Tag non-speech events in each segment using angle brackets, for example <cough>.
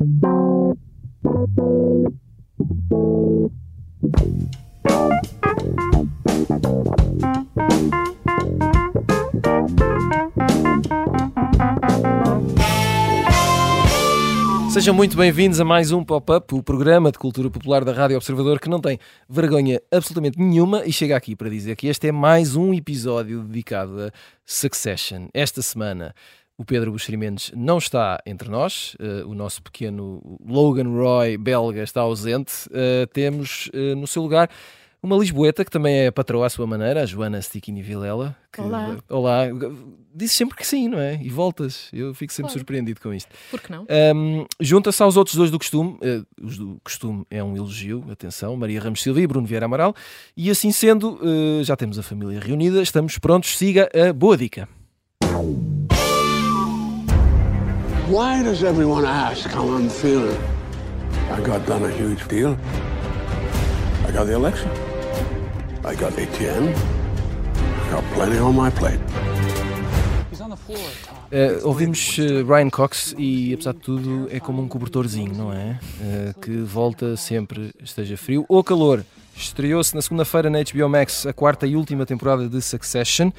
Sejam muito bem-vindos a mais um Pop-Up, o programa de cultura popular da Rádio Observador que não tem vergonha absolutamente nenhuma e chega aqui para dizer que este é mais um episódio dedicado a Succession. Esta semana o Pedro Buxeri Mendes não está entre nós, uh, o nosso pequeno Logan Roy belga está ausente. Uh, temos uh, no seu lugar uma Lisboeta, que também é patroa à sua maneira, a Joana Stickini Vilela. Que, Olá. Olá. Disse sempre que sim, não é? E voltas. Eu fico sempre surpreendido com isto. Por que não? Um, Junta-se aos outros dois do costume. uh, os do costume é um elogio, atenção, Maria Ramos Silva e Bruno Vieira Amaral. E assim sendo, uh, já temos a família reunida, estamos prontos. Siga a boa dica. Why does everyone ask how I'm feeling? I got done a huge deal. I got the election. I got ATM. I got plenty on my plate. Uh, ouvimos uh, Brian Cox e, apesar de tudo, é como um cobertorzinho, não é? Uh, que volta sempre, esteja frio ou calor. Estreou-se na segunda-feira na HBO Max a quarta e última temporada de Succession.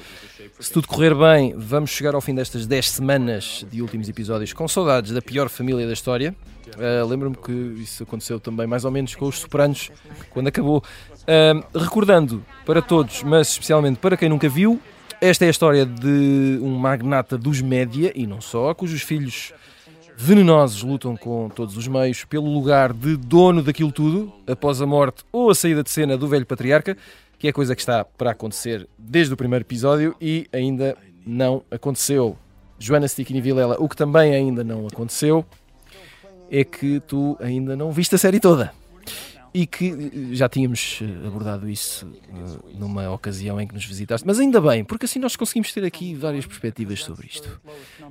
Se tudo correr bem, vamos chegar ao fim destas 10 semanas de últimos episódios com saudades da pior família da história. Uh, Lembro-me que isso aconteceu também mais ou menos com os Sopranos, quando acabou. Uh, recordando para todos, mas especialmente para quem nunca viu, esta é a história de um magnata dos média, e não só, cujos filhos venenosos lutam com todos os meios pelo lugar de dono daquilo tudo, após a morte ou a saída de cena do velho patriarca, que é coisa que está para acontecer desde o primeiro episódio e ainda não aconteceu. Joana Stickini Vilela, o que também ainda não aconteceu é que tu ainda não viste a série toda. E que eh, já tínhamos eh, abordado isso eh, numa ocasião em que nos visitaste, mas ainda bem, porque assim nós conseguimos ter aqui várias perspectivas sobre isto.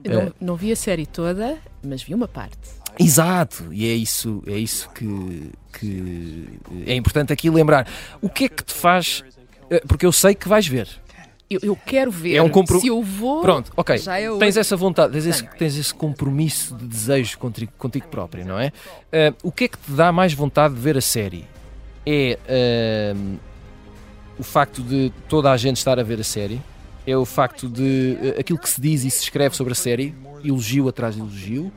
Não, não vi a série toda, mas vi uma parte. Exato, e é isso, é isso que, que é importante aqui lembrar. O que é que te faz. eh, Porque eu sei que vais ver. Eu, eu quero ver É um compro- se eu vou. Pronto, ok. É Tens essa vontade, tens esse, tens esse compromisso de desejo contigo, contigo próprio, não é? Eh, o que é que te dá mais vontade de ver a série? É ehm, o facto de toda a gente estar a ver a série? É o facto de eh, aquilo que se diz e se escreve sobre a série, elogio atrás de elogio?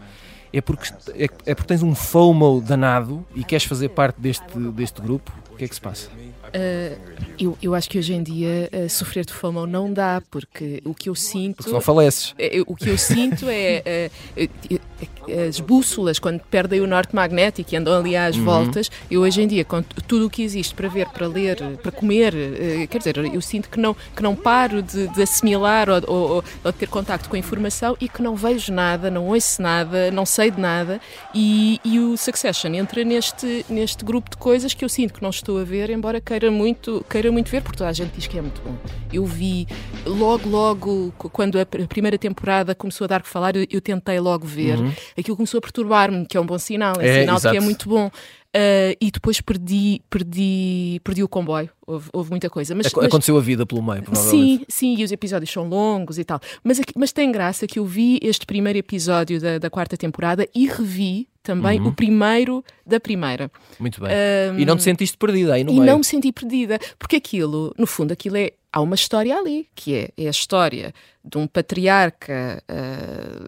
É porque, é, é porque tens um FOMO danado e queres fazer parte deste, deste grupo? O que é que se passa? Ah, eu, eu acho que hoje em dia ah, sofrer de FOMO não dá, porque o que eu sinto. Porque não faleces. É, é, O que eu sinto é, é, as bússolas, quando perdem o norte magnético e andam ali às Uhum. voltas, eu hoje em dia, com tudo o que existe para ver, para ler, para comer, quer dizer, eu sinto que não, que não paro de, de assimilar ou, ou- ou- ter contacto com a informação e que não vejo nada, não ouço nada, não sei de nada. E, e o Succession entra neste, neste grupo de coisas que eu sinto que não estou a ver, embora queira muito, queira muito ver, porque toda a gente diz que é muito bom. Eu vi logo, logo, qu- quando a pr- a primeira temporada começou a dar que falar, eu, eu tentei logo ver. Aquilo começou a perturbar-me, que é um bom sinal, é, É, sinal de que é exato. muito bom. Ah, e depois perdi, perdi, perdi o comboio. Houve, houve muita coisa. Mas, Ac- mas- Aconteceu a vida pelo meio, provavelmente. Sim, sim, e os episódios são longos e tal. Mas, mas tem graça que eu vi este primeiro episódio da, da quarta temporada e revi também Uhum. o primeiro da primeira. Muito bem. e não te sentiste perdida aí no e meio? não me senti perdida, porque aquilo, no fundo, aquilo é. Há uma história ali, que é, é a história de um patriarca ah,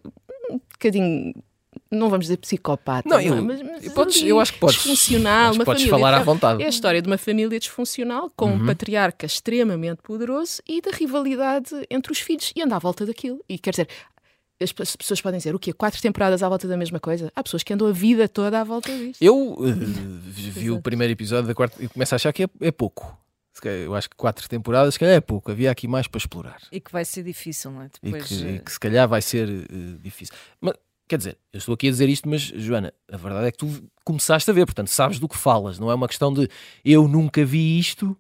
um bocadinho. Não vamos dizer psicopata, Não, não, é? eu- mas, mas podes- eu acho que podes- Disfuncional, acho que podes família. falar à vontade. É a história de uma família disfuncional com um patriarca extremamente poderoso e da rivalidade entre os filhos e anda à volta daquilo. E quer dizer, as pe- as pessoas podem dizer o quê? Quatro temporadas à volta da mesma coisa? Há pessoas que andam a vida toda à volta disto. Eu eh, vi o primeiro episódio da quarta e começo a achar que é, é pouco. Eu acho que quatro temporadas, se calhar é pouco. Havia aqui mais para explorar. E que vai ser difícil, não é? E Depois, que, e eh, que se calhar vai ser eh, difícil. Mas, quer dizer, eu estou aqui a dizer isto, mas Joana, a verdade é que tu começaste a ver, portanto sabes do que falas. Não é uma questão de eu nunca vi isto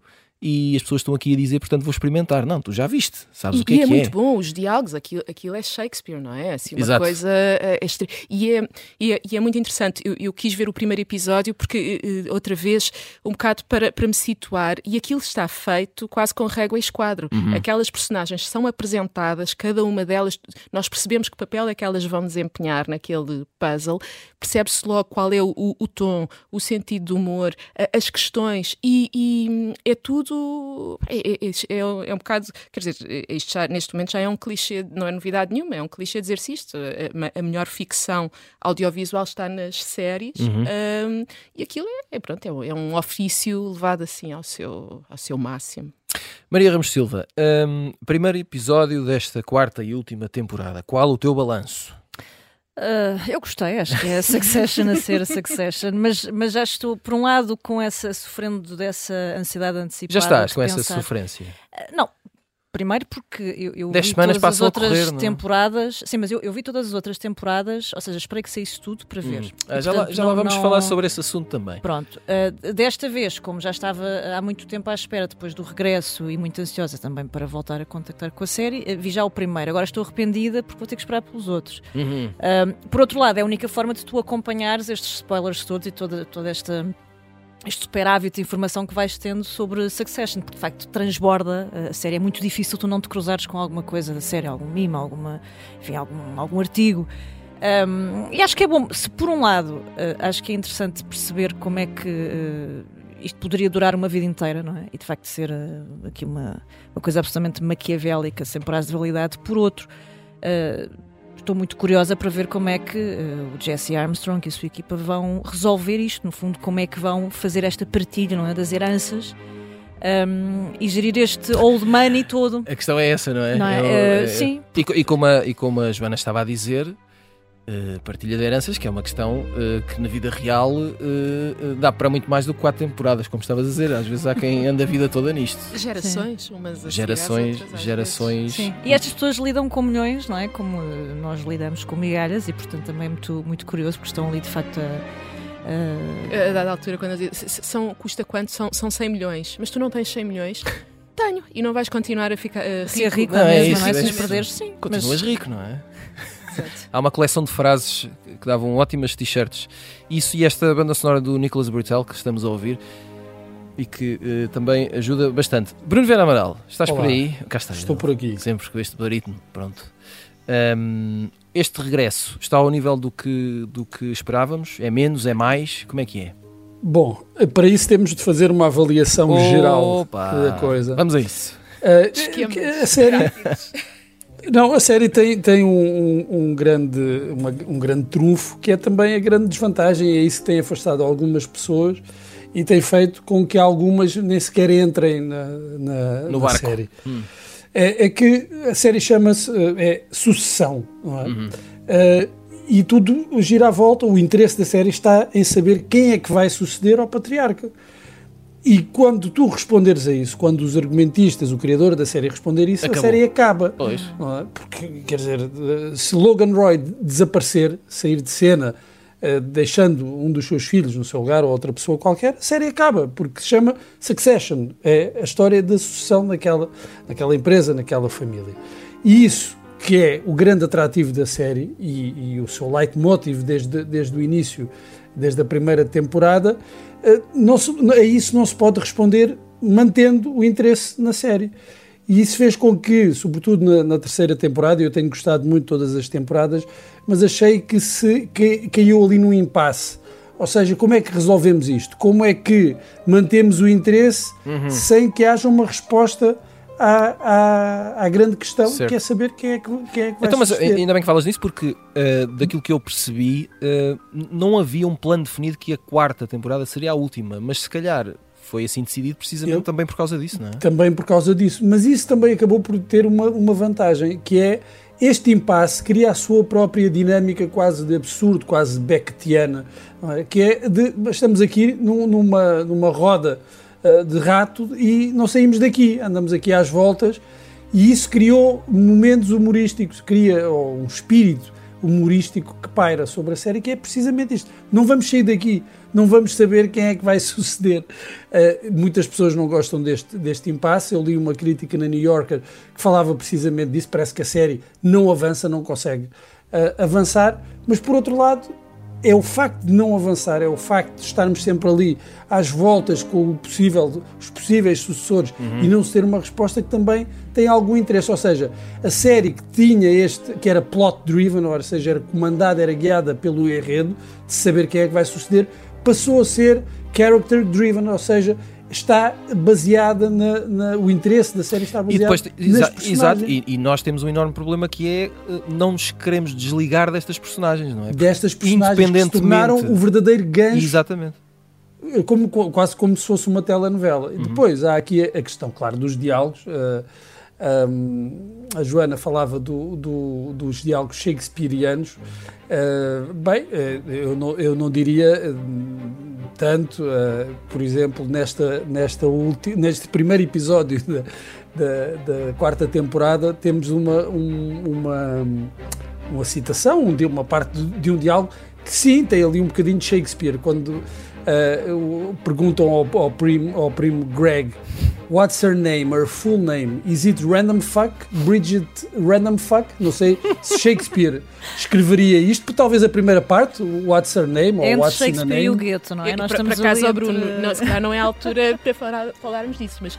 e as pessoas estão aqui a dizer, portanto vou experimentar. Não, tu já viste, sabes e, o que é e que é muito bom, os diálogos, aquilo, aquilo é Shakespeare, não é? Assim, uma Exato. coisa uh, extre... e, é, e, é, e é muito interessante. Eu, eu, quis ver o primeiro episódio porque, uh, outra vez, um bocado para, para me situar, e aquilo está feito quase com régua e esquadro. Uhum. Aquelas personagens são apresentadas, cada uma delas, nós percebemos que papel é que elas vão desempenhar naquele puzzle, percebe-se logo qual é o, o, o, tom, o sentido do humor, as questões, e, e é tudo. É, é, é, é, um bocado. Quer dizer, isto já, neste momento já é um clichê, não é novidade nenhuma, é um clichê dizer-se isto. A, a, melhor ficção audiovisual está nas séries, uhum. um, e aquilo é, é pronto, é, é, um ofício levado assim ao seu, ao seu máximo. Maria Ramos Silva, um, primeiro episódio desta quarta e última temporada. Qual o teu balanço? Uh, eu gostei, acho que é a Succession a ser a Succession, mas, mas já estou, por um lado, com essa, sofrendo dessa ansiedade antecipada. Já estás com pensar, essa sofrência? Uh, não, Primeiro porque eu, eu vi todas as outras correr, é? temporadas. Sim, mas eu, eu, vi todas as outras temporadas, ou seja, esperei que saísse tudo para ver. Hum. Ah, já, lá, já não, lá vamos não... falar sobre esse assunto também. Pronto. Uh, desta vez, como já estava há muito tempo à espera depois do regresso e muito ansiosa também para voltar a contactar com a série, uh, vi já o primeiro. Agora estou arrependida porque vou ter que esperar pelos outros. Uhum. Uh, por outro lado, é a única forma de tu acompanhares estes spoilers todos e toda, toda esta este superávit de informação que vais tendo sobre Succession, porque de facto transborda a série. É muito difícil tu não te cruzares com alguma coisa da série, algum mimo, alguma, enfim, algum, algum artigo. Um, e acho que é bom, se por um lado, uh, acho que é interessante perceber como é que uh, isto poderia durar uma vida inteira, não é? E de facto ser uh, aqui uma, uma coisa absolutamente maquiavélica, sem prazo de validade. Por outro, estou muito curiosa para ver como é que uh, o Jesse Armstrong e a sua equipa vão resolver isto, no fundo, como é que vão fazer esta partilha não é, das heranças um, e gerir este old money todo. A questão é essa, não é? Não é? Eu, uh, é sim. E, e, como a, e como a Joana estava a dizer, Uh, partilha de heranças, que é uma questão uh, que na vida real uh, dá para muito mais do que quatro temporadas, como estavas a dizer. Às vezes há quem anda a vida toda nisto. <laughs> Gerações, Sim. umas a Gerações, outras, gerações. Sim. E estas pessoas lidam com milhões, não é? Como nós lidamos com migalhas, e portanto também é muito, muito curioso, porque estão ali de facto a. A dada altura, quando eu digo, são, custa quanto? São, são 100 milhões, mas tu não tens 100 milhões. <laughs> Tenho. E não vais continuar a ficar uh, rico. Ser rico não, mesmo, é isso, não é? é Se nos perderes, sim. Continuas mas... rico, não é? Há uma coleção de frases que davam ótimas t-shirts. Isso e esta banda sonora do Nicholas Britell que estamos a ouvir e que uh, também ajuda bastante. Bruno Vera Amaral, estás Olá. por aí? Cá está. Estou ele. por aqui. Sempre com este barítono, pronto. Um, este regresso está ao nível do que, do que esperávamos? É menos? É mais? Como é que é? Bom, para isso temos de fazer uma avaliação geral Opa, da coisa. Vamos a isso. Uh, a série. <laughs> Não, a série tem, tem um, um, grande, uma, um grande trunfo que é também a grande desvantagem, e é isso que tem afastado algumas pessoas e tem feito com que algumas nem sequer entrem na, na, No na série. Hum. É, é que a série chama-se é, Sucessão, não é? Uhum. Uh, e tudo gira à volta, o interesse da série está em saber quem é que vai suceder ao patriarca. E quando tu responderes a isso, quando os argumentistas, o criador da série responder isso, Acabou. a série acaba. Pois. É? Porque, quer dizer, se Logan Roy desaparecer, sair de cena, eh, deixando um dos seus filhos no seu lugar ou outra pessoa qualquer, a série acaba, porque se chama Succession. É a história da sucessão naquela, naquela empresa, naquela família. E isso que é o grande atrativo da série e, e o seu leitmotiv desde, desde o início, desde a primeira temporada, não se, a isso não se pode responder mantendo o interesse na série. E isso fez com que, sobretudo na, na terceira temporada, eu tenho gostado muito de todas as temporadas, mas achei que se que, caiu ali num impasse. Ou seja, como é que resolvemos isto? Como é que mantemos o interesse Uhum. sem que haja uma resposta à, à, à grande questão, Certo. que é saber quem é que, quem é que vai Então, mas suceder. ainda bem que falas nisso, porque uh, daquilo que eu percebi, uh, não havia um plano definido que a quarta temporada seria a última, mas se calhar foi assim decidido precisamente Eu- também por causa disso, não é? também por causa disso. Mas isso também acabou por ter uma, uma vantagem, que é este impasse cria a sua própria dinâmica quase de absurdo, quase becketiana, não é? que é de, estamos aqui num- numa, numa roda de rato e não saímos daqui, andamos aqui às voltas e isso criou momentos humorísticos, cria um espírito humorístico que paira sobre a série, que é precisamente isto. Não vamos sair daqui, não vamos saber quem é que vai <laughs> suceder. Uh, muitas pessoas não gostam deste, deste impasse. Eu li uma crítica na New Yorker que falava precisamente disso. Parece que a série não avança, não consegue uh, avançar, mas por outro lado, é o facto de não avançar, é o facto de estarmos sempre ali às voltas com o possível, os possíveis sucessores uhum. e não se ter uma resposta que também tem algum interesse. Ou seja, a série que tinha este, que era plot driven, ou seja, era comandada, era guiada pelo enredo, de saber quem é que vai suceder, passou a ser character driven, ou seja, está baseada na, na, o interesse da série está baseado e depois, exa exato e, e, nós temos um enorme problema que é eh, não nos queremos desligar destas personagens não é? Destas personagens que se tornaram o verdadeiro gancho exatamente. Eh, como, quase como se fosse uma telenovela. Uhum. depois há aqui a questão claro dos diálogos. Uh, um, a Joana falava do, do, dos diálogos shakespearianos. Uh, bem, eu, não, eu não diria uh, tanto, por exemplo, nesta, nesta ulti, neste primeiro episódio da, da, da, quarta temporada, temos uma, um, uma, uma citação, uma parte de um diálogo que sim, tem ali um bocadinho de Shakespeare, quando perguntam ao, ao, primo, ao primo Greg What's her name? Her full name? Is it random fuck? Bridget random fuck? Não sei se Shakespeare <laughs> escreveria isto, porque talvez a primeira parte, What's her name? Ou What's Shakespeare name? e o gueto, não é? Nós por, por acaso, entre... Bruno, não, se calhar não é a altura <laughs> para falar, falarmos disso, mas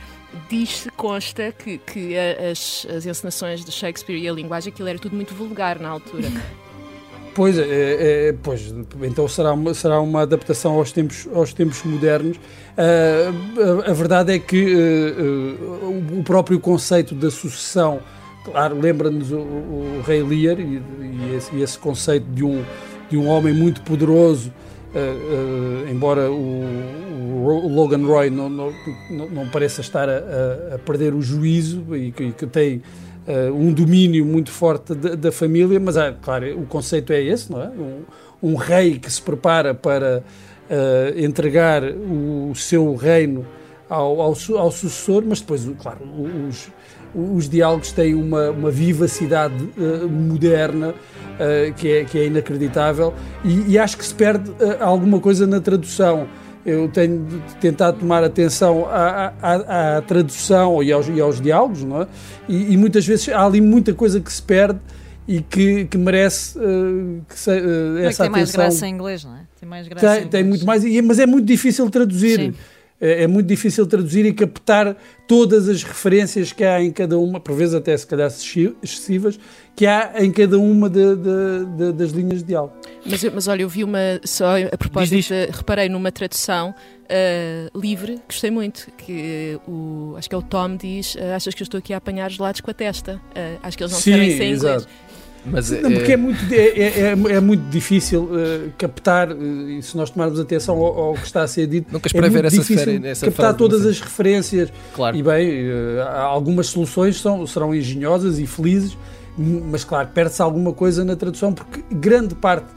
diz-se, consta que, que as, as encenações de Shakespeare e a linguagem, aquilo era tudo muito vulgar na altura. <laughs> Pois, é, é, pois então será uma, será uma adaptação aos tempos, aos tempos modernos. Uh, a, a, verdade é que uh, uh, o próprio conceito da sucessão, claro, lembra-nos o, o, Rei Lear e, e, esse, e, esse, conceito de um, de um homem muito poderoso, embora o, o, Logan Roy não, não, não, não pareça estar a, a, perder o juízo e que, que tem uh, um domínio muito forte da, da família, mas é, claro, o conceito é esse, não é? Um, um rei que se prepara para uh, entregar o, seu reino ao, ao, ao, sucessor, mas depois, claro, os, os diálogos têm uma, uma vivacidade uh, moderna que, é, que é inacreditável e, e acho que se perde alguma coisa na tradução eu tenho tentado tomar atenção à, à, à tradução e aos, e aos, diálogos, não é? E, e, muitas vezes há ali muita coisa que se perde e que, que merece uh, que se, uh, essa tem atenção. Tem mais graça em inglês, não é? Tem mais graça tem, tem muito mais, mas é muito difícil traduzir. Sim. É, é, muito difícil traduzir e captar todas as referências que há em cada uma, por vezes até se calhar excessivas, que há em cada uma de, de, de, das linhas de diálogo. Mas, mas olha, eu vi uma, só a propósito, diz, diz. reparei numa tradução uh, livre, gostei muito, que o, acho que é o Tom diz, uh, achas que eu estou aqui a apanhar gelados com a testa? Uh, acho que eles não Sim, sabem sem inglês. Mas, não, porque é, muito, é, é, é, é muito difícil uh, captar, uh, e se nós tomarmos atenção ao, ao, que está a ser dito, Nunca é muito essa difícil captar todas as referências. Claro. E bem, uh, algumas soluções são, serão engenhosas e felizes, mas claro, perde-se alguma coisa na tradução, porque grande parte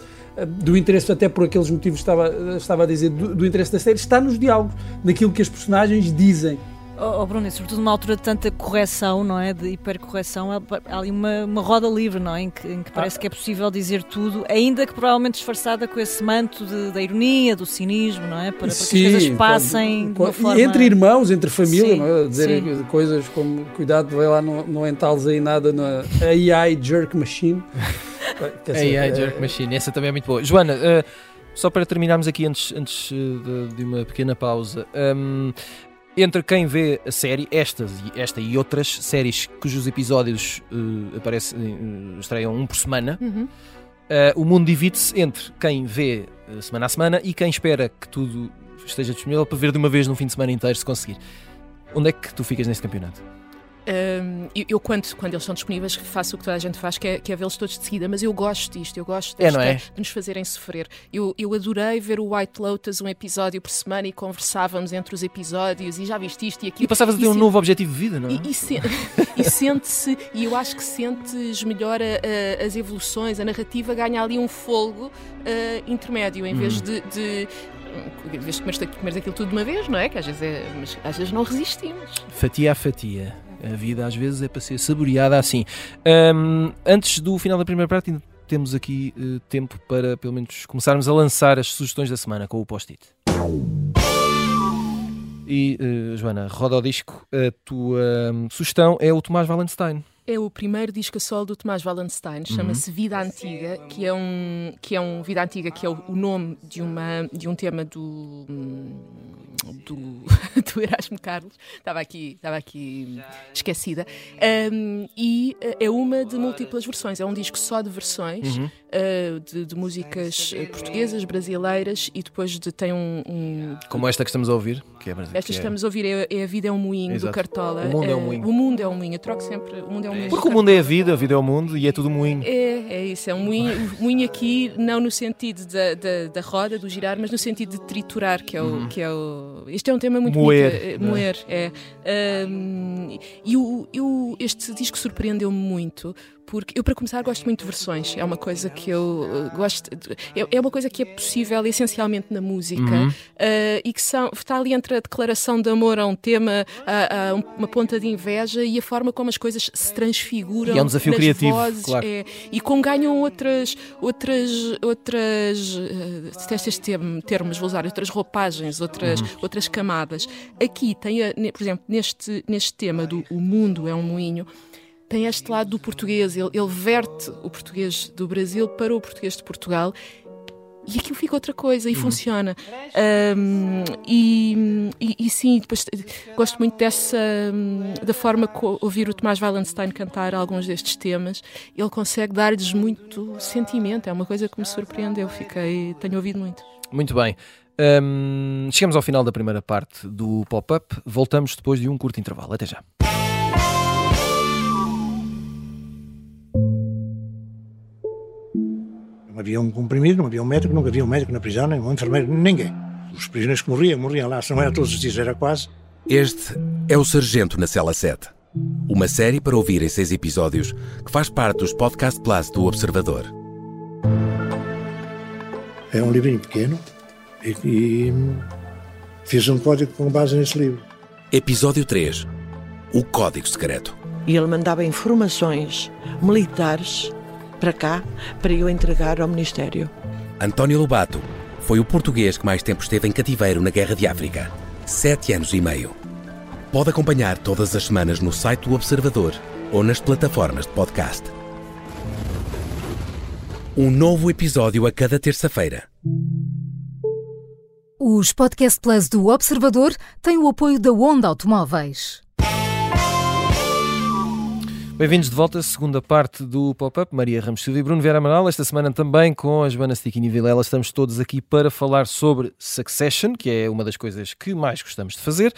do interesse, até por aqueles motivos que estava, estava a dizer, do, do interesse da série, está nos diálogos, naquilo que as personagens dizem. Oh, oh, Bruno, e sobretudo numa altura de tanta correção, não é? De hipercorreção, há ali uma, uma roda livre, não é? Em que, em que parece ah. que é possível dizer tudo, ainda que provavelmente disfarçada com esse manto de, da ironia, do cinismo, não é? Para, para Sim, que as coisas passem quando, de uma forma... Entre irmãos, entre família, Sim, não é? Dizer Sim. coisas como, cuidado, vai lá, não, não entales aí nada na AI Jerk Machine. <laughs> AI é, Jerk Machine, essa também é muito boa. Joana, uh, só para terminarmos aqui antes, antes de, de uma pequena pausa, um, entre quem vê a série, estas, esta e outras séries cujos episódios uh, aparecem, uh, estreiam um por semana, uhum. uh, o mundo divide-se entre quem vê semana a semana e quem espera que tudo esteja disponível para ver de uma vez num fim de semana inteiro, se conseguir. Onde é que tu ficas neste campeonato? Um, eu, quando, quando eles são disponíveis, faço o que toda a gente faz, que é, que é vê-los todos de seguida, mas eu gosto disto, eu gosto desta, é, é? de nos fazerem sofrer. Eu, eu adorei ver o White Lotus um episódio por semana e conversávamos entre os episódios e já viste isto e aquilo. E passavas a ter um novo objetivo de vida, não é? E, e, se, <laughs> e sente-se, e eu acho que sentes melhor a, a, as evoluções, a narrativa ganha ali um folgo uh, intermédio, em vez hum. de, de em vez de aquilo tudo de uma vez, não é? Que às vezes, é, mas às vezes não resistimos. Fatia a fatia. A vida às vezes é para ser saboreada assim. Um, antes do final da primeira parte, temos aqui uh, tempo para, pelo menos, começarmos a lançar as sugestões da semana com o post-it. E, uh, Joana, roda o disco. A tua um, sugestão é o Tomás Wallenstein é o primeiro disco a solo do Tomás Wallenstein, chama-se uhum. Vida Antiga, que é um que é um Vida Antiga que é o, o nome de uma de um tema do do, <laughs> do Erasmo Carlos, estava aqui, estava aqui esquecida, um, e eh, é uma de múltiplas versões, é um disco só de versões uhum. Uh, de, de, músicas eh, portuguesas, brasileiras e depois de, tem um, um, Como esta que estamos a ouvir, que é Esta que, que estamos a ouvir é, é, A Vida é um Moinho, Exato. do Cartola. O mundo é um moinho. o mundo é um moinho, eu troco sempre, o mundo é um moinho. Porque o mundo é a vida, a vida é o mundo e é tudo moinho. É, é isso, é um moinho, moinho aqui, não no sentido da, da, da roda, do girar, mas no sentido de triturar, que é o, uhum. que é o este é um tema muito moer, bonito. Eh, moer, é. Um, e o, eu, este disco surpreendeu-me muito porque eu para começar gosto muito de versões é uma coisa que eu eh, gosto é, é uma coisa que é possível essencialmente na música uhum. uh, e que são, está ali entre a declaração de amor a um tema a, a uma ponta de inveja e a forma como as coisas se transfiguram e é um desafio criativo vozes, claro. é, e como ganham outras outras outras uh, estes termos vou usar outras roupagens outras uhum. outras camadas aqui tem a, por exemplo neste neste tema do o mundo é um moinho tem este lado do português, ele, ele verte o português do Brasil para o português de Portugal e aquilo fica outra coisa e uhum. funciona. Um, e, e, e, sim, depois gosto muito dessa da forma que ouvir o Tomás Wallenstein cantar alguns destes temas. Ele consegue dar-lhes muito sentimento, é uma coisa que me surpreendeu. Fiquei, tenho ouvido muito. Muito bem. Um, chegamos ao final da primeira parte do pop-up. Voltamos depois de um curto intervalo. Até já. Havia um comprimido, não havia um médico, nunca havia um médico na prisão, nem um enfermeiro, ninguém. Os prisioneiros que morriam, morriam lá, se não era todos os dias, era quase. Este é o Sargento na Cela 7. Uma série para ouvir em seis episódios que faz parte dos Podcast Plus do Observador. É um livrinho pequeno e, e fiz um código com base nesse livro. Episódio 3 O Código Secreto. E ele mandava informações militares para cá para eu entregar ao Ministério. António Lobato foi o português que mais tempo esteve em cativeiro na Guerra de África sete anos e meio. Pode acompanhar todas as semanas no site do Observador ou nas plataformas de podcast. Um novo episódio a cada terça-feira. Os Podcast Plus do Observador têm o apoio da Onda Automóveis. Bem-vindos de volta à segunda parte do Pop-Up. Maria Ramos Silva e Bruno Vera Amaral. Esta semana também com a Joana Stickini Vilela. Estamos todos aqui para falar sobre Succession, que é uma das coisas que mais gostamos de fazer.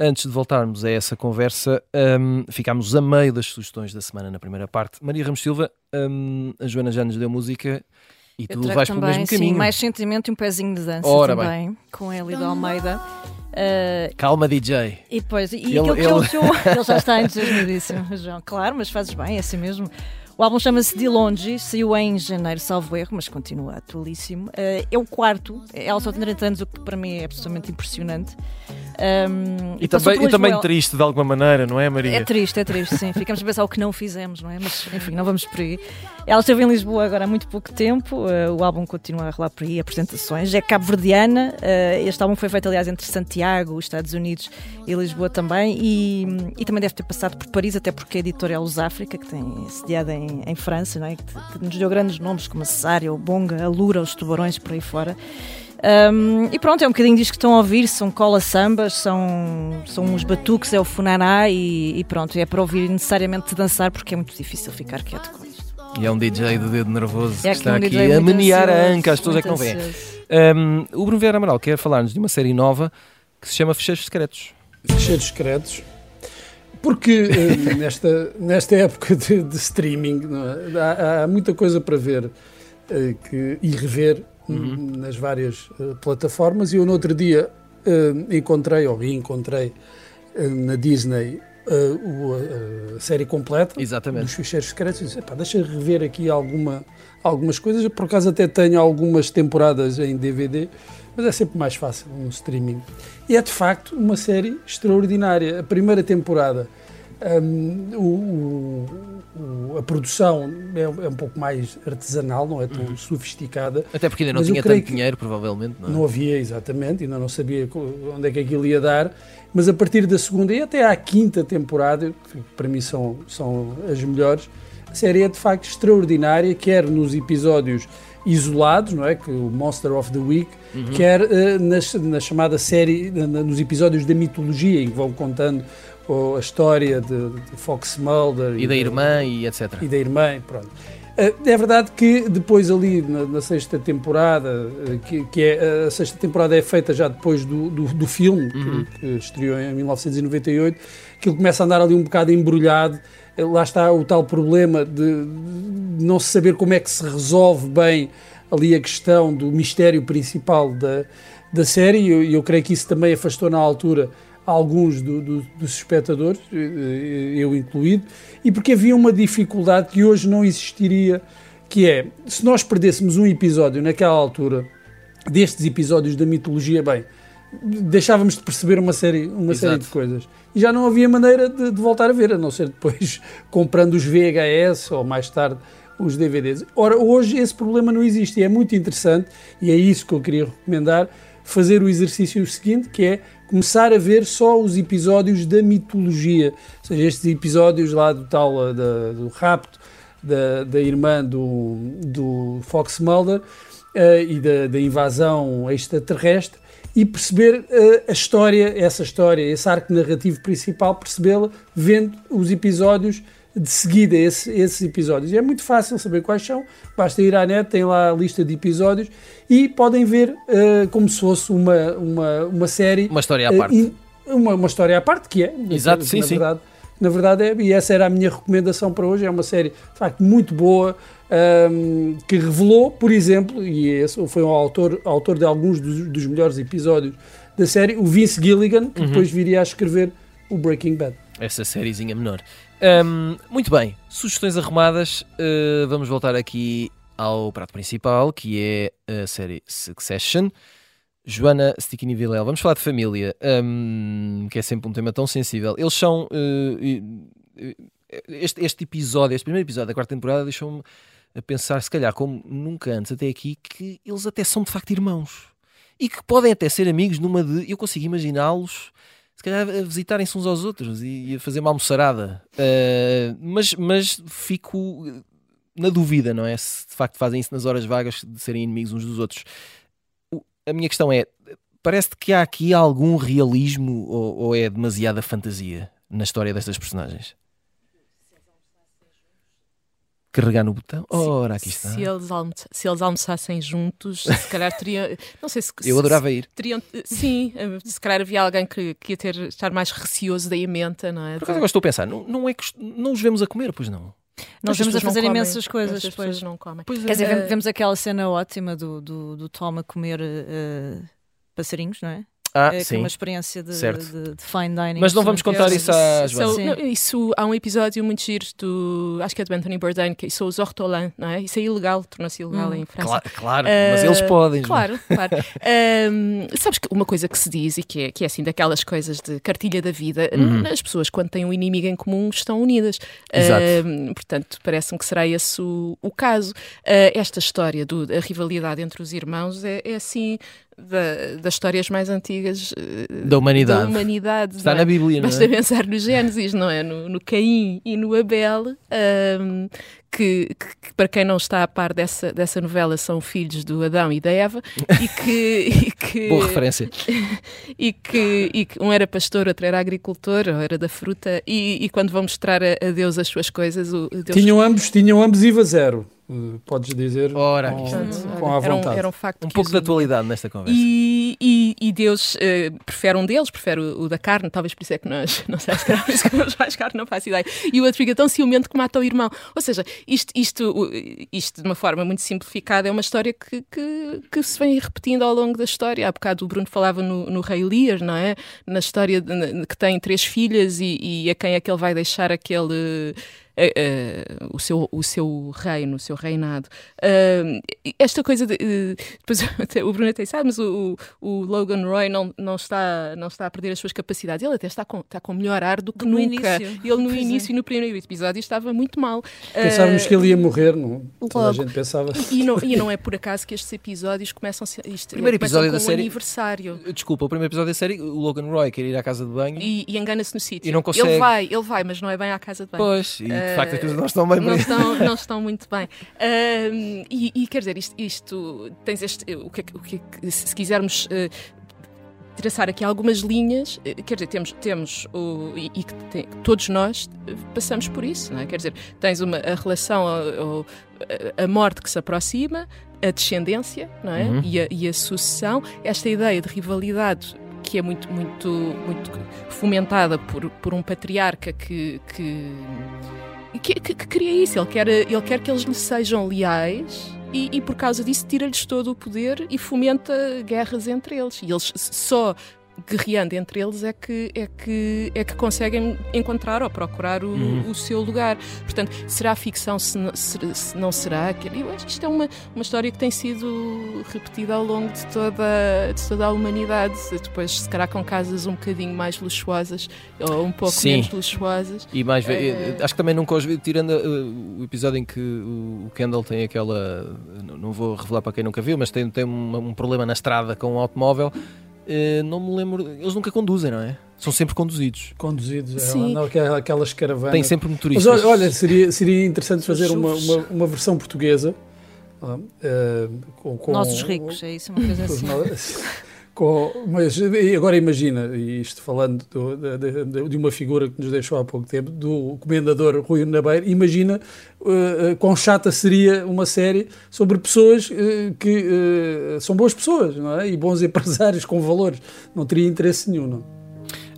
Antes de voltarmos a essa conversa, um, ficámos a meio das sugestões da semana na primeira parte. Maria Ramos Silva, um, a Joana já nos deu música e tu vais também, pelo mesmo caminho. Sim, mais sentimento e um pezinho de dança Ora também, bem. com ele da Almeida. Uh, Calma, DJ. E depois, e ele, aquilo ele... que seu. <laughs> ele já está entusiasmadíssimo, João. Claro, mas fazes bem, é assim mesmo. O álbum chama-se De Longe, saiu em janeiro, salvo erro, mas continua atualíssimo. Uh, é o quarto, ela só tem 30 anos, o que para mim é absolutamente impressionante. Um, e, também, e também triste de alguma maneira, não é, Maria? É triste, é triste, sim. Ficamos a pensar o que não fizemos, não é? Mas enfim, não vamos por aí. Ela esteve em Lisboa agora há muito pouco tempo, uh, o álbum continua a rolar por aí, apresentações. É cabo-verdiana, uh, este álbum foi feito, aliás, entre Santiago, os Estados Unidos e Lisboa também, e, e também deve ter passado por Paris, até porque a editora é Luz África, que tem sediada em, em França, não é? que, que nos deu grandes nomes como a Cesária, o Bonga, a Lura, os Tubarões, por aí fora. Um, e pronto, é um bocadinho disto que estão a ouvir, são cola sambas, são, são os batuques, é o funaná e, e pronto, é para ouvir necessariamente dançar porque é muito difícil ficar quieto com isto. E é um DJ do dedo nervoso é que está um aqui a menear a anca, as pessoas é que não vêm. Um, o Bruno Vieira Amaral quer falar-nos de uma série nova que se chama Fecheiros Secretos. Fecheiros Secretos. Porque uh, nesta, nesta época de, de streaming é? há, há, muita coisa para ver uh, que, e rever uhum. nas várias uh, plataformas. E eu no outro dia encontrei, ou reencontrei na Disney o, a série completa Exatamente. dos ficheiros secretos e disse, deixa rever aqui alguma, algumas coisas. Por acaso até tenho algumas temporadas em DVD, mas é sempre mais fácil no streaming. E é de facto uma série extraordinária. A primeira temporada Um, o, o, a produção é, é, um pouco mais artesanal, não é tão uhum. sofisticada. Até porque ainda não tinha tanto dinheiro, provavelmente. Não, é? não havia, exatamente, ainda não sabia onde é que aquilo ia dar. Mas a partir da segunda e até à quinta temporada, que para mim são, são as melhores, a série é de facto extraordinária, quer nos episódios isolados, não é? Que o Monster of the Week, uhum. quer uh, nas, na chamada série, na, nos episódios da mitologia, em que vão contando oh, a história de, de Fox Mulder e, e da de, irmã e etc. E da irmã, pronto. Eh, é verdade que depois ali na, na sexta temporada, eh, que, que, é, a sexta temporada é feita já depois do, do, do filme, uhum. que, que, estreou em 1998, que ele começa a andar ali um bocado embrulhado lá está o tal problema de não se saber como é que se resolve bem ali a questão do mistério principal da, da série, e eu, eu creio que isso também afastou na altura alguns do, do, dos espectadores, eh, eu incluído, e porque havia uma dificuldade que hoje não existiria, que é, se nós perdêssemos um episódio naquela altura, destes episódios da mitologia, bem, deixávamos de perceber uma série, uma série de coisas. E já não havia maneira de, de, voltar a ver, a não ser depois <laughs> comprando os VHS ou mais tarde os DVDs. Ora, hoje esse problema não existe e é muito interessante, e é isso que eu queria recomendar, fazer o exercício seguinte, que é começar a ver só os episódios da mitologia, ou seja, estes episódios lá do tal, da, do rapto da, da irmã do, do Fox Mulder uh, e da, da invasão extraterrestre, e perceber uh, a história, essa história, esse arco narrativo principal, percebê-la vendo os episódios de seguida, esse, esses episódios. E é muito fácil saber quais são, basta ir à net, tem lá a lista de episódios e podem ver uh, como se fosse uma, uma, uma série. Uma história à parte. Uh, uma, uma história à parte, que é. Exato, sim, sim. Verdade, na verdade é, e essa era a minha recomendação para hoje, é uma série de facto muito boa, um, que revelou, por exemplo, e esse foi o autor, autor de alguns dos, dos melhores episódios da série, o Vince Gilligan, que uhum. depois viria a escrever o Breaking Bad. Essa sériezinha menor. Um, muito bem, sugestões arrumadas. Uh, vamos voltar aqui ao prato principal, que é a série Succession. Joana Stickini Vilela, vamos falar de família, um, que é sempre um tema tão sensível. Eles são. Uh, este, este episódio, este primeiro episódio da quarta temporada, deixou-me a pensar, se calhar, como nunca antes até aqui, que eles até são de facto irmãos e que podem até ser amigos numa de. Eu consigo imaginá-los, se calhar, a visitarem-se uns aos outros e a fazer uma almoçarada. Uh, mas, mas fico na dúvida, não é? Se de facto fazem isso nas horas vagas de serem inimigos uns dos outros. A minha questão é: parece que há aqui algum realismo ou, ou é demasiada fantasia na história destas personagens? Carregar no botão. Ora, aqui está. Se eles, se eles almoçassem juntos, se calhar teriam. <laughs> Não sei se. Eu adorava ir. Teriam, sim, se calhar havia alguém que, que ia ter, estar mais receoso da emenda, não é? Por acaso agora estou a pensar, não, não é que não os vemos a comer, pois não. Nós vemos a fazer imensas coisas. As pessoas não comem. Pois Quer é. dizer, vemos aquela cena ótima do, do, do Tom a comer uh, passarinhos, não é? Ah, é, sim. uma experiência de, de, de, fine dining. Mas não vamos contar isso às so, Isso há um episódio muito giro do acho que é do Anthony Bourdain, que são os ortolans, não é? Isso é ilegal, tornou-se ilegal hum. em França. Claro, claro uh, mas eles podem. Claro, claro. <laughs> um, sabes que uma coisa que se diz e que é, que é assim daquelas coisas de cartilha da vida, uhum. as pessoas quando têm um inimigo em comum estão unidas. Exato. Uh, portanto, parece-me que será esse o, o caso. Uh, esta história da rivalidade entre os irmãos é, é assim da, das histórias mais antigas eh, da humanidade. Da humanidade Está na Bíblia, não é? Basta pensar no Gênesis, não é? No, no Caim e no Abel, um, que, que, para quem não está a par dessa, dessa novela são filhos do Adão e da Eva e que, <laughs> e que boa referência <laughs> e que, e que um era pastor outro era agricultor ou era da fruta e, e quando vão mostrar a, a, Deus as suas coisas o Deus... tinham ambos tinham ambos IVA zero podes dizer Ora, com, com a vontade. Era um, era um, facto um pouco de atualidade nesta conversa. E, e, e Deus uh, prefere um deles, prefere o, o, da carne, talvez por isso é que nós, <laughs> não sei, se comemos mais carne, não faço ideia. E o outro fica tão ciumento que mata o irmão. Ou seja, isto, isto, isto de uma forma muito simplificada é uma história que, que, que se vem repetindo ao longo da história. Há bocado o Bruno falava no, no Rei Lear, não é? Na história de, que tem três filhas e, e a quem é que ele vai deixar aquele uh, o, seu, o seu reino, o seu reinado. Uh, esta coisa de, depois <laughs> o Bruno até sabe, mas o, o, Logan Roy não, não, está, não está a perder as suas capacidades, ele até está com, está com melhor ar do que no nunca. Início. Ele no Pois é. início, no primeiro episódio, estava muito mal. Pensávamos Uh, que ele ia morrer, não? Toda a gente pensava. e não, e não é por acaso que estes episódios começam, isto, Primeiro episódio da série- aniversário. Desculpa, o primeiro episódio da série, o Logan Roy quer ir à casa de banho. E, e engana-se no sítio. E não consegue. Ele vai, ele vai, mas não é bem à casa de banho. Pois, e de Eh, facto as coisas não estão bem não para estão, não <laughs> estão muito bem. Ahm, e, e quer dizer, isto, isto tens este. O que, é que- o que é se quisermos. eh, traçar aqui algumas linhas, eh, quer dizer, temos, temos o, e, e que tem- todos nós eh, passamos por isso, não é? Quer dizer, tens uma, a relação, ao- ao- a- a morte que se aproxima, a descendência, não é? Uhum. E, a, e a sucessão, esta ideia de rivalidade que é muito, muito, muito fomentada por, por um patriarca que, que, que, que- que cria isso. Ele quer, ele quer que eles lhe sejam leais e, e por causa disso tira-lhes todo o poder e fomenta guerras entre eles. E eles só guerreando entre eles é que, é que, é que conseguem encontrar ou procurar o, Uhum. o seu lugar. Portanto, será ficção se, não- se- se não será? Eu acho que isto é uma, uma história que tem sido repetida ao longo de toda, de toda a humanidade. Depois, se calhar, com casas um bocadinho mais luxuosas ou um pouco Sim. menos luxuosas. E mais, Eh, acho que também nunca os vi, tirando uh, o episódio em que o Kendall tem aquela, não- não vou revelar para quem nunca viu, mas tem, tem um, um problema na estrada com um automóvel. Eh, não me lembro, eles nunca conduzem, não é? São sempre conduzidos. Conduzidos, é, Sim. aquela- aquelas caravanas. Tem sempre Mas motoristas. olha, olha, seria, seria interessante fazer uma, uma, uma versão portuguesa. eh, com, com- Nossos ricos, é isso, uma coisa assim. Com- mas agora imagina, isto falando do- de, de- uma figura que nos deixou há pouco tempo, do comendador Rui Nabeiro, imagina eh, quão chata seria uma série sobre pessoas eh, que eh, são boas pessoas, não é? E bons <laughs> empresários com valores. Não teria interesse nenhum, não.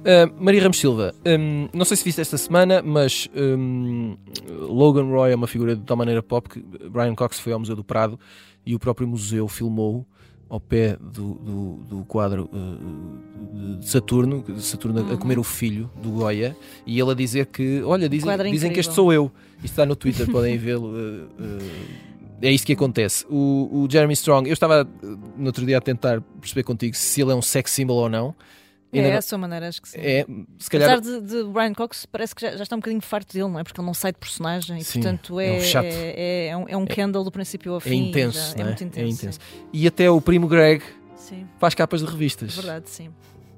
Uh, Maria Ramos Silva, um, não sei se viste esta semana, mas um, Logan Roy é uma figura de tal maneira pop que Brian Cox foi ao Museu do Prado e o próprio museu filmou ao pé do, do, do quadro uh, de Saturno, Saturno a- a comer o filho do Goya, e ele a dizer que, olha, dizem, dizem que este sou eu. Isto está no Twitter, <laughs> podem vê-lo. uh, uh, é isto que acontece. O, o Jeremy Strong, eu estava no outro dia a tentar perceber contigo se ele é um sex symbol ou não. É, é não- a sua maneira, acho que sim. é, se calhar. Apesar de, de Brian Cox, parece que já, já está um bocadinho farto dele, não é? Porque ele não sai de personagem e, Sim, portanto, é é, um chato. é, é um, é um Kendall do princípio ao É fim. intenso, já- é muito intenso. É intenso. E até o primo Greg sim, faz capas de revistas. verdade, sim.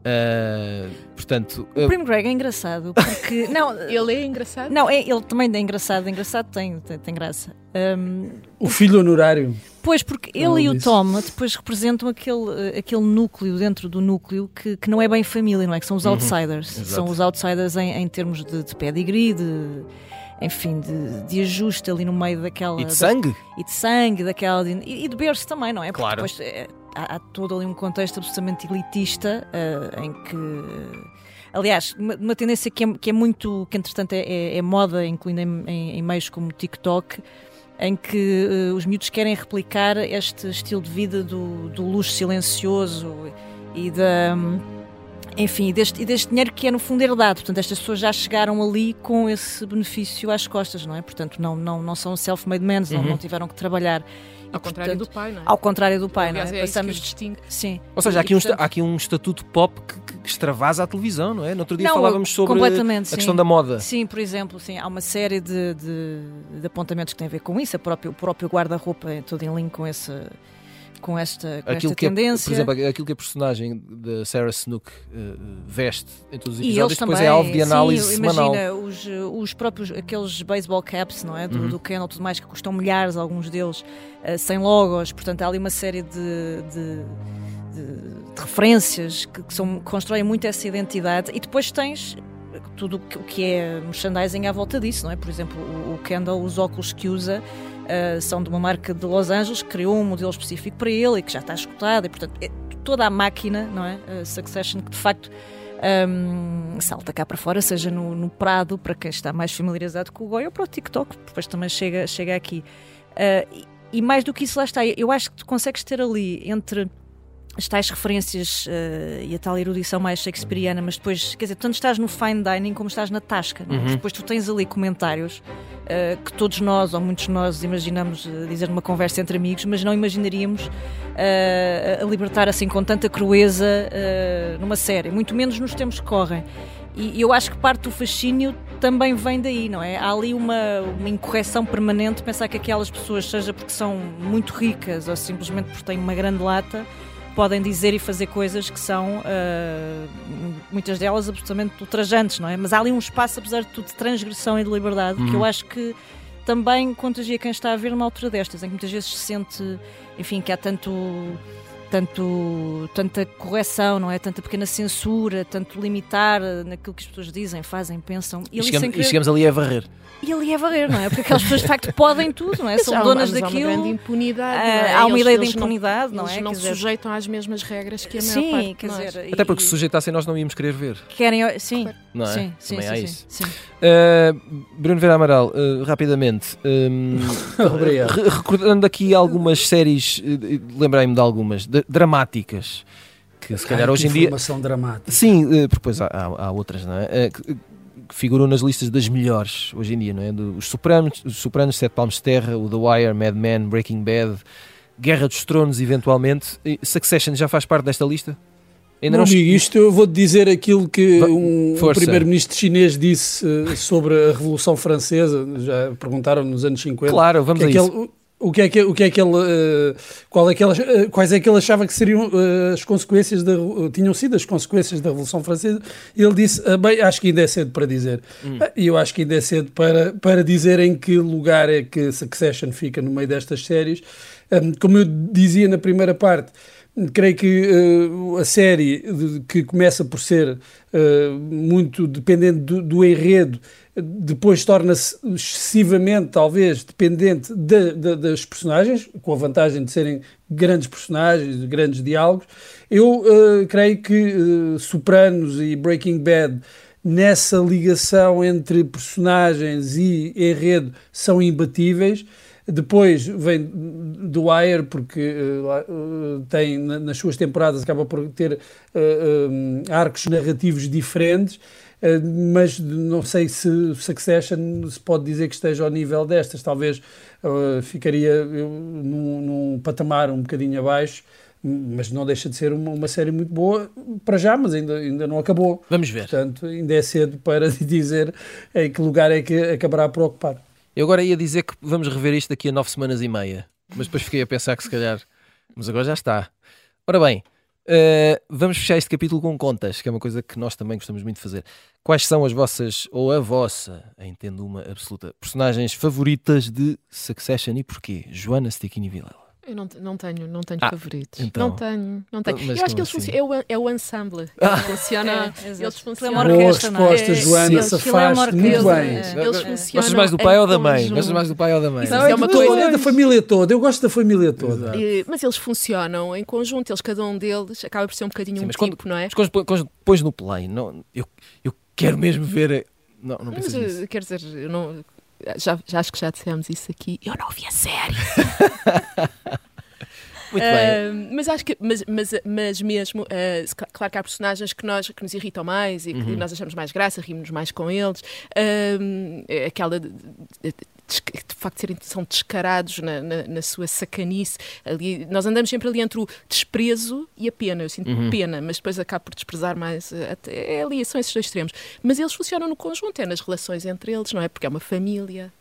Ah, portanto, O ah, Primo Greg é engraçado porque. <laughs> Não, Ele é engraçado. não é, ele também é engraçado. Engraçado tem, tem, tem graça. Ahm, O filho honorário. Pois, porque Não ele e o disse. Tom depois representam aquele, eh, aquele núcleo dentro do núcleo que, que não é bem família, não é? Que são os outsiders. Exato. São os outsiders em, em termos de, de pedigree, de, enfim, de, de ajuste ali no meio daquela. e de da- sangue? e de sangue, daquela. E, e de berço também, não é? Porque Claro. depois eh, há, há todo ali um contexto absolutamente elitista eh, em que. Aliás, uma, uma tendência que é, que é muito. que entretanto é, é- é moda, incluindo em, em- em meios como o TikTok, em que eh, os miúdos querem replicar este estilo de vida do, do luxo silencioso e da. Enfim, e deste, e deste dinheiro que é no fundo herdado. Portanto, estas pessoas já chegaram ali com esse benefício às costas, não é? Portanto, não, não, não são self-made men, não, Uhum. não tiveram que trabalhar. Ao E, contrário portanto, do pai, não é? Ao contrário do pai, Aliás, não é é? isso que Passamos. Sim. Ou seja, há aqui, um, portanto, há aqui um estatuto pop que, que extravasa a televisão, não é? No outro dia Não, falávamos sobre a questão sim. da moda. Sim, por exemplo, sim, há uma série de, de, de apontamentos que têm a ver com isso. A próprio, o próprio guarda-roupa é todo em linha com, esse, com esta, com Aquilo esta que é, tendência. por exemplo, aquilo que a personagem da Sarah Snook eh, veste em todos os episódios, depois também, é alvo de análise sim, semanal. Imagina os, os próprios, aqueles baseball caps, não é? Do, Uhum. do e tudo mais, que custam milhares, alguns deles, eh, sem logos. Portanto, há ali uma série de, de, de- de referências que, que são, que constroem muito essa identidade. E depois tens tudo o que- o que é merchandising à volta disso, não é? Por exemplo, o, o Kendall, os óculos que usa. Eh, são de uma marca de Los Angeles que criou um modelo específico para ele e que já está escutado, e portanto é toda a máquina, não é? A Succession, que de facto um, salta cá para fora, seja no, no Prado, para quem está mais familiarizado com o Goya, ou para o TikTok, depois também chega, chega aqui. Uh, e mais do que isso, lá está, eu acho que tu consegues ter ali entre as tais referências uh, e a tal erudição mais shakespeariana, mas depois, quer dizer, tanto estás no fine dining como estás na tasca. É? Uhum. Depois tu tens ali comentários uh, que todos nós, ou muitos de nós, imaginamos uh, dizer numa conversa entre amigos, mas não imaginaríamos a libertar assim com tanta crueza numa série, muito menos nos tempos que correm. E eu acho que parte do fascínio também vem daí, não é? Há ali uma, uma incorreção permanente, pensar que aquelas pessoas, seja porque são muito ricas ou simplesmente porque têm uma grande lata, podem dizer e fazer coisas que são, uh, muitas delas, absolutamente ultrajantes, não é? Mas há ali um espaço, apesar de tudo, de transgressão e de liberdade, uhum. que eu uhum. acho que também contagia quem está a ver numa altura destas, em que muitas vezes se sente, enfim, que há tanto tanto, tanta correção, não é? Tanta pequena censura, tanto limitar naquilo que as pessoas dizem, fazem, pensam. E, e, chegamos, e chegamos, ali a varrer. E ali a varrer, não é? Porque aquelas pessoas de facto podem tudo, não é? <laughs> São donas mas daquilo. Há uma grande impunidade. Ah, é? Há uma ideia de impunidade, não, não é? Eles não se sujeitam às mesmas regras que a sim, maior parte quer dizer, Até porque se sujeitassem nós não íamos querer ver. Querem, sim. Não é? Sim, sim, Também sim, há sim, isso. Sim, uh, Bruno Vera Amaral, uh, rapidamente. Um, <laughs> recordando aqui algumas séries, uh, lembrei-me de algumas, de, dramáticas que se calhar Ai, hoje em dia. Informação dramática. Sim, uh, depois há, há, há, outras, não é? Uh, que, que figuram nas listas das melhores hoje em dia, não é? Os Sopranos, os Sopranos, Sete Palmos de Terra, o The Wire, Mad Men, Breaking Bad, Guerra dos Tronos, eventualmente. Succession já faz parte desta lista? Ainda não, amigo, isto eu vou-te dizer aquilo que um, um primeiro-ministro chinês disse sobre a Revolução Francesa, já perguntaram nos anos 50. Claro, vamos que a aquele, isso o que é que, o que, é que ele, uh, qual é que ele, uh, quais é que ele achava que seriam uh, as consequências, da, tinham sido as consequências da Revolução Francesa, ele disse, ah, bem, acho que ainda é cedo para dizer. Hum. E eu acho que ainda é cedo para, para dizer em que lugar é que Succession fica no meio destas séries. Como eu dizia na primeira parte, creio que uh, a série de, que começa por ser uh, muito dependente do, do enredo depois torna-se excessivamente, talvez, dependente de, de, das personagens, com a vantagem de serem grandes personagens, grandes diálogos. Eu uh, creio que Sopranos e Breaking Bad, nessa ligação entre personagens e enredo, são imbatíveis. Depois vem do Wire, porque uh, tem nas suas temporadas acaba por ter um, arcos narrativos diferentes. Eh, mas não sei se Succession se pode dizer que esteja ao nível destas, talvez uh, ficaria num, num, patamar um bocadinho abaixo, mas não deixa de ser uma, uma, série muito boa para já, mas ainda, ainda não acabou. Vamos ver. Portanto, ainda é cedo para <laughs> dizer em que lugar é que acabará por ocupar. Eu agora ia dizer que vamos rever isto daqui a nove semanas e meia, mas depois fiquei a pensar que se calhar. Mas agora já está. Ora bem, Uh, vamos fechar este capítulo com contas, que é uma coisa que nós também gostamos muito de fazer. Quais são as vossas, ou a vossa, entendo uma absoluta, personagens favoritas de Succession e porquê? Joana Stickini Vilela. Eu não, não tenho, não tenho ah, favoritos. Então. Não tenho, não tenho. Mas eu acho que eles assim? funcionam. É o, é o ensemble. Ah. Funciona. É, eles funcionam. Boa resposta, é, Joana, é, safaste muito bem. É, eles funcionam. Gostas mais do pai ou da mãe? Gostas mais do pai ou da mãe? Não, é uma coisa é da família toda. Eu gosto da família toda. E, mas eles funcionam em conjunto. Eles, cada um deles, acaba por ser um bocadinho Sim, um tipo, quando, não é? Mas quando, quando pões no play, não, eu, eu quero mesmo ver. Não, não mas, nisso. Quer dizer, eu não, já, já acho que já dissemos isso aqui. Eu não vi a série. <laughs> Muito bem. Uh, mas acho que, mas, mas, mas mesmo, uh, claro que há personagens que, nós, que nos irritam mais e que uhum. nós achamos mais graça, rimos mais com eles. Uh, aquela de, de, de facto serem, são descarados na, na, na, sua sacanice. Ali, nós andamos sempre ali entre o desprezo e a pena. Eu sinto uhum. pena, mas depois acabo por desprezar mais. Até, é ali, são esses dois extremos. Mas eles funcionam no conjunto, é nas relações entre eles, não é? Porque é uma família.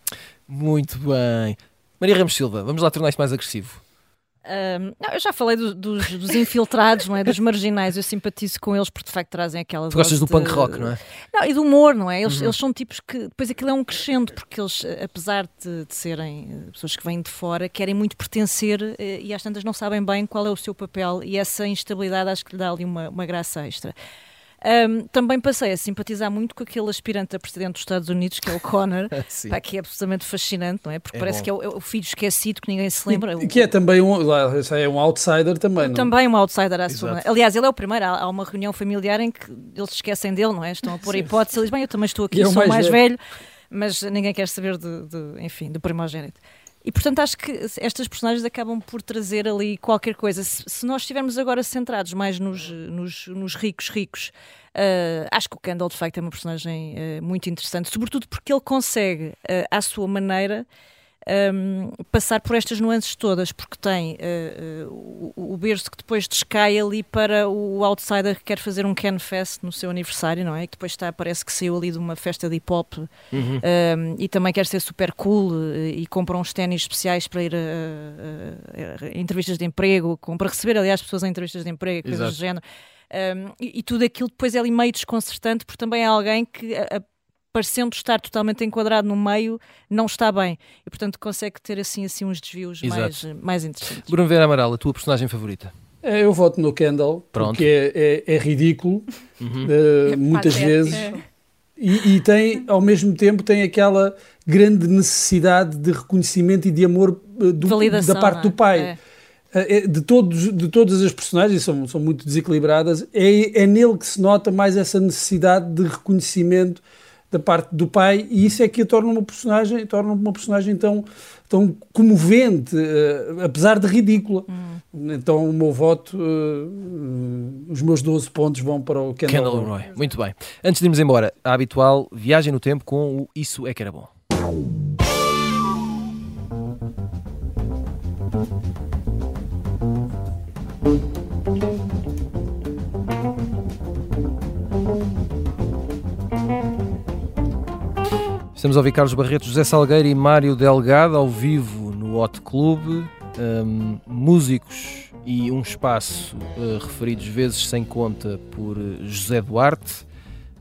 Muito bem. Maria Ramos Silva, vamos lá tornar isto mais agressivo. Um, não, eu já falei do, dos, dos, infiltrados, não é? Dos marginais, eu simpatizo com eles porque de facto trazem aquela. Tu gostas do de... punk rock, não é? Não, e do humor, não é? Eles, uhum. eles são tipos que. Depois aquilo é um crescendo, porque eles, apesar de, de, serem eh, pessoas que vêm de fora, querem muito pertencer eh, e às tantas não sabem bem qual é o seu papel e essa instabilidade acho que lhe dá ali uma, uma graça extra. Um, também passei a simpatizar muito com aquele aspirante a presidente dos Estados Unidos, que é o Connor, <laughs> pá, que é absolutamente fascinante, não é? Porque é parece bom. que é o, é o, filho esquecido que ninguém se lembra. E, que é também um, é um outsider também, não? Também um outsider à sua. Aliás, ele é o primeiro. Há, há, uma reunião familiar em que eles se esquecem dele, não é? Estão a pôr a hipótese. Ele diz: Bem, eu também estou aqui, é sou mais, mais velho. velho. mas ninguém quer saber de, de, enfim, do primogênito. E portanto acho que estas personagens acabam por trazer ali qualquer coisa. Se, se nós estivermos agora centrados mais nos, nos, nos ricos ricos, uh, acho que o Kendall de facto é uma personagem uh, muito interessante, sobretudo porque ele consegue, uh, à sua maneira, um, passar por estas nuances todas, porque tem uh, o, o berço que depois descai ali para o outsider que quer fazer um Ken Fest no seu aniversário, não é? Que depois está, parece que saiu ali de uma festa de hip hop uhum. um, e também quer ser super cool uh, e compra uns ténis especiais para ir a, a, entrevistas de emprego, para receber, aliás, pessoas em entrevistas de emprego, coisas do género. Um, e, e, tudo aquilo depois é ali meio desconcertante, porque também é alguém que a, parecendo estar totalmente enquadrado no meio, não está bem. E, portanto, consegue ter assim, assim uns desvios mais, mais interessantes. Bruno Vera Amaral, a tua personagem favorita? É, eu voto no Kendall, Pronto. porque é, é, é ridículo, uhum. uh, muitas vezes. É. E, e, tem, ao mesmo tempo, tem aquela grande necessidade de reconhecimento e de amor uh, do, da parte é? do pai. É. De, todos, de todas as personagens, são, são muito desequilibradas, é, é nele que se nota mais essa necessidade de reconhecimento da parte do pai e isso é que a torna uma personagem torna uma personagem tão tão comovente uh, apesar de ridícula. Hum. então o meu voto uh, os meus 12 pontos vão para o Kendall, Kendall Roy. Muito bem. Antes de irmos embora a habitual viagem no tempo com o isso é que era bom Estamos a ouvir Carlos Barreto, José Salgueiro e Mário Delgado ao vivo no Hot Club, um, músicos e um espaço uh, referidos vezes sem conta por José Duarte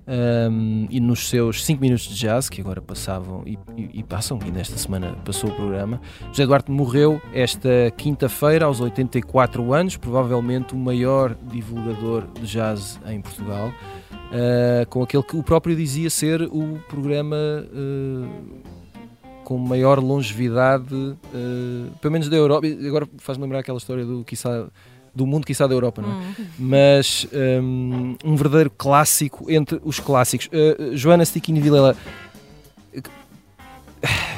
um, e nos seus 5 minutos de jazz, que agora passavam e, e, e, passam, e nesta semana passou o programa. José Duarte morreu esta quinta-feira, aos 84 anos, provavelmente o maior divulgador de jazz em Portugal uh, com aquele que o próprio dizia ser o programa uh, com maior longevidade, uh, pelo menos da Europa. Agora faz-me lembrar aquela história do, quiçá, do mundo, quiçá da Europa, não é? Hum. Mas um, um, verdadeiro clássico entre os clássicos. Joana Stiquini Vilela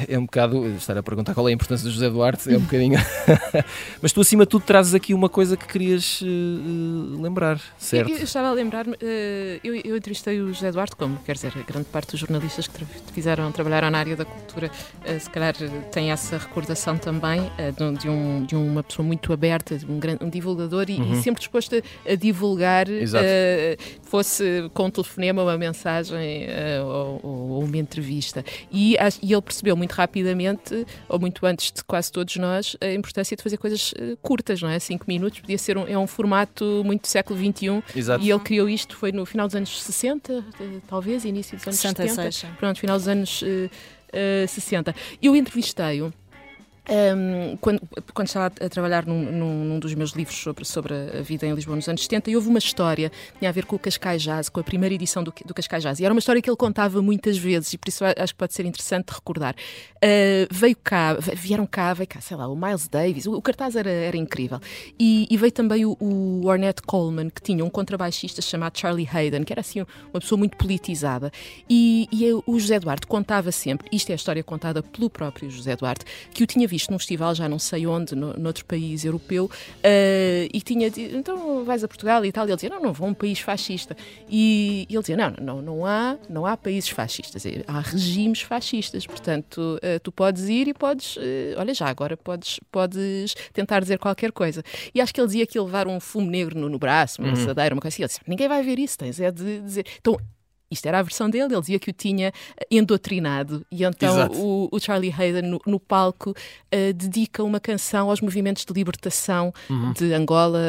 é um bocado estar a perguntar qual é a importância do José Duarte, é um bocadinho. <laughs> Mas tu, acima de tudo, trazes aqui uma coisa que querias uh, lembrar, certo? Eu, eu estava a lembrar, uh, eu, eu, entrevistei o José Duarte, como quer dizer, a grande parte dos jornalistas que tra fizeram, trabalharam na área da cultura, uh, se calhar tem essa recordação também de, de, um, de uma pessoa muito aberta, de um, grande, um divulgador e, uhum. e sempre disposto a, a divulgar, fosse com um telefonema, uma mensagem ou, ou, uma entrevista. E, e ele percebeu muito rapidamente, ou muito antes de quase todos nós, a importância de fazer coisas uh, curtas, não é? Cinco minutos, podia ser um, é um formato muito do século XXI. Exato. E ele criou isto, foi no final dos anos 60, uh, eh, talvez, início dos anos 66. 70. Pronto, final dos anos uh, 60. Eu entrevistei-o um, quando, quando, estava a trabalhar num, num, num, dos meus livros sobre, sobre a vida em Lisboa nos anos 70, e houve uma história que tinha a ver com o Cascais Jazz, com a primeira edição do, do Cascais Jazz. E era uma história que ele contava muitas vezes, e por isso acho que pode ser interessante recordar. Uh, veio cá, vieram cá, veio cá, sei lá, o Miles Davis, o, o cartaz era, era incrível. E, e veio também o, o, Ornette Coleman, que tinha um contrabaixista chamado Charlie Hayden, que era assim uma pessoa muito politizada. E, e o José Duarte contava sempre, isto é a história contada pelo próprio José Duarte, que o tinha visto num festival, já não sei onde, no, noutro país europeu, uh, e tinha dito, então vais a Portugal e tal, e ele dizia, não, não vou a um país fascista. E, e ele dizia, não, não, não há, não há países fascistas, há regimes fascistas, portanto, uh, tu podes ir e podes, uh, olha já, agora podes, podes tentar dizer qualquer coisa. E acho que ele dizia que ia levar um fumo negro no, no braço, uma uhum. uma coisa assim, ele disse, ninguém vai ver isso, tens é de dizer. Então, isto era a versão dele, ele dizia que o tinha endotrinado. E então o, o, Charlie Hayden, no, no palco, uh, dedica uma canção aos movimentos de libertação uhum. de Angola,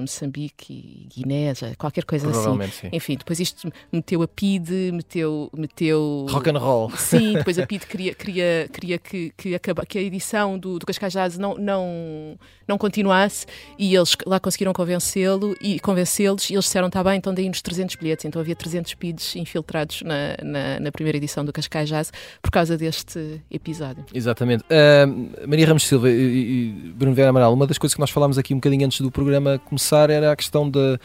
Moçambique e Guiné, qualquer coisa assim. Sim. Enfim, depois isto meteu a PID, meteu. meteu Rock and roll. Sim, <laughs> depois a PID queria, queria, queria que, que, acaba, que a edição do, do Cascais Jazz não, não, não continuasse e eles lá conseguiram convencê-lo e convencê-los e eles disseram: está bem, então deem-nos 300 bilhetes. Então havia 300 PIDs infiltrados na, na, na, primeira edição do Cascais Jazz por causa deste episódio. Exatamente. Uh, Maria Ramos Silva e, e Bruno Vera Amaral, uma das coisas que nós falámos aqui um bocadinho antes do programa começar era a questão de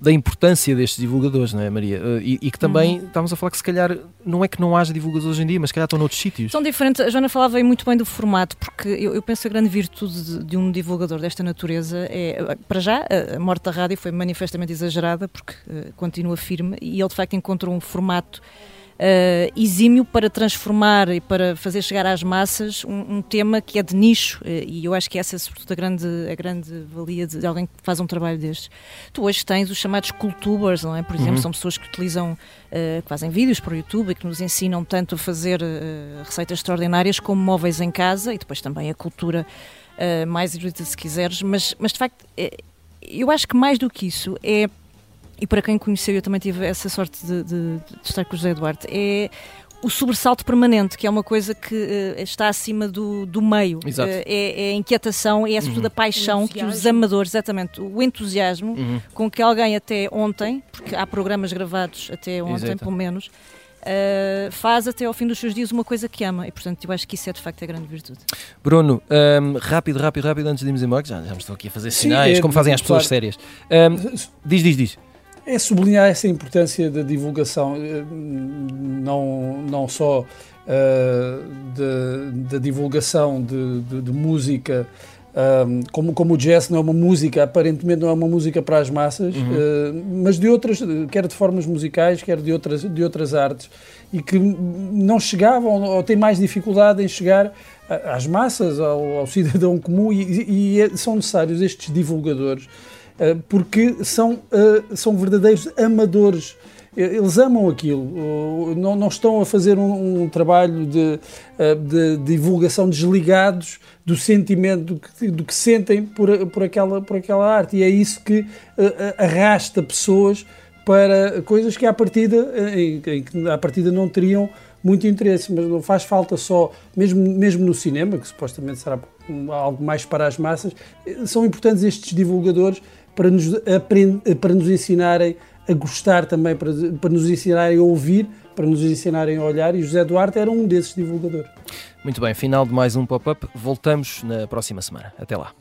da importância destes divulgadores, não é, Maria? Uh, e, e, que também uhum. estávamos a falar que se calhar não é que não haja divulgadores hoje em dia, mas se calhar estão noutros sítios. São diferentes. A Joana falava muito bem do formato, porque eu, eu penso que a grande virtude de, de, um divulgador desta natureza é, para já, a morte da rádio foi manifestamente exagerada, porque uh, continua firme, e ele de facto encontrou um formato uh, exímio para transformar e para fazer chegar às massas um, um tema que é de nicho uh, e eu acho que essa é sobretudo a grande, a grande valia de alguém que faz um trabalho destes. Tu hoje tens os chamados cultubers, não é? Por exemplo, uhum. são pessoas que utilizam, uh, que fazem vídeos para o YouTube e que nos ensinam tanto a fazer receitas extraordinárias como móveis em casa e depois também a cultura mais erudita se quiseres, mas, mas de facto eu acho que mais do que isso é e para quem conheceu, eu também tive essa sorte de, de, de estar com o José Duarte, é o sobressalto permanente, que é uma coisa que uh, está acima do, do meio. Uh, é, é, a inquietação, é sobretudo uhum. a paixão que os amadores, exatamente, o entusiasmo uhum. com que alguém até ontem, porque há programas gravados até ontem, Exato. pelo menos, uh, faz até ao fim dos seus dias uma coisa que ama. E, portanto, eu acho que isso é de facto a grande virtude. Bruno, um, rápido, rápido, rápido, antes de irmos embora, já, já me estou aqui a fazer sinais, Sim, é, como fazem as pessoas claro. sérias. Um, diz, diz, diz é sublinhar essa importância da divulgação, eh, não, não só uh, da divulgação de, de, de música, um, como, como o jazz não é uma música, aparentemente não é uma música para as massas, uhum. uh, mas de outras, quer de formas musicais, quer de outras, de outras artes, e que não chegavam ou têm mais dificuldade em chegar às massas, ao, ao <laughs> cidadão comum, e, e são necessários estes divulgadores eh, porque são, eh, são verdadeiros amadores. Eles amam aquilo, não, não estão a fazer um, um trabalho de, eh, de, divulgação desligados do sentimento do que, do que, sentem por, por, aquela, por aquela arte. E é isso que arrasta pessoas para coisas que à partida, em, em, à partida não teriam muito interesse, mas não faz falta só, mesmo, mesmo no cinema, que supostamente será algo mais para as massas, são importantes estes divulgadores para nos, para nos ensinarem a gostar também, para, para nos ensinarem a ouvir, para nos ensinarem a olhar, e José Duarte era um desses divulgadores. Muito bem, final de mais um pop-up. Voltamos na próxima semana. Até lá.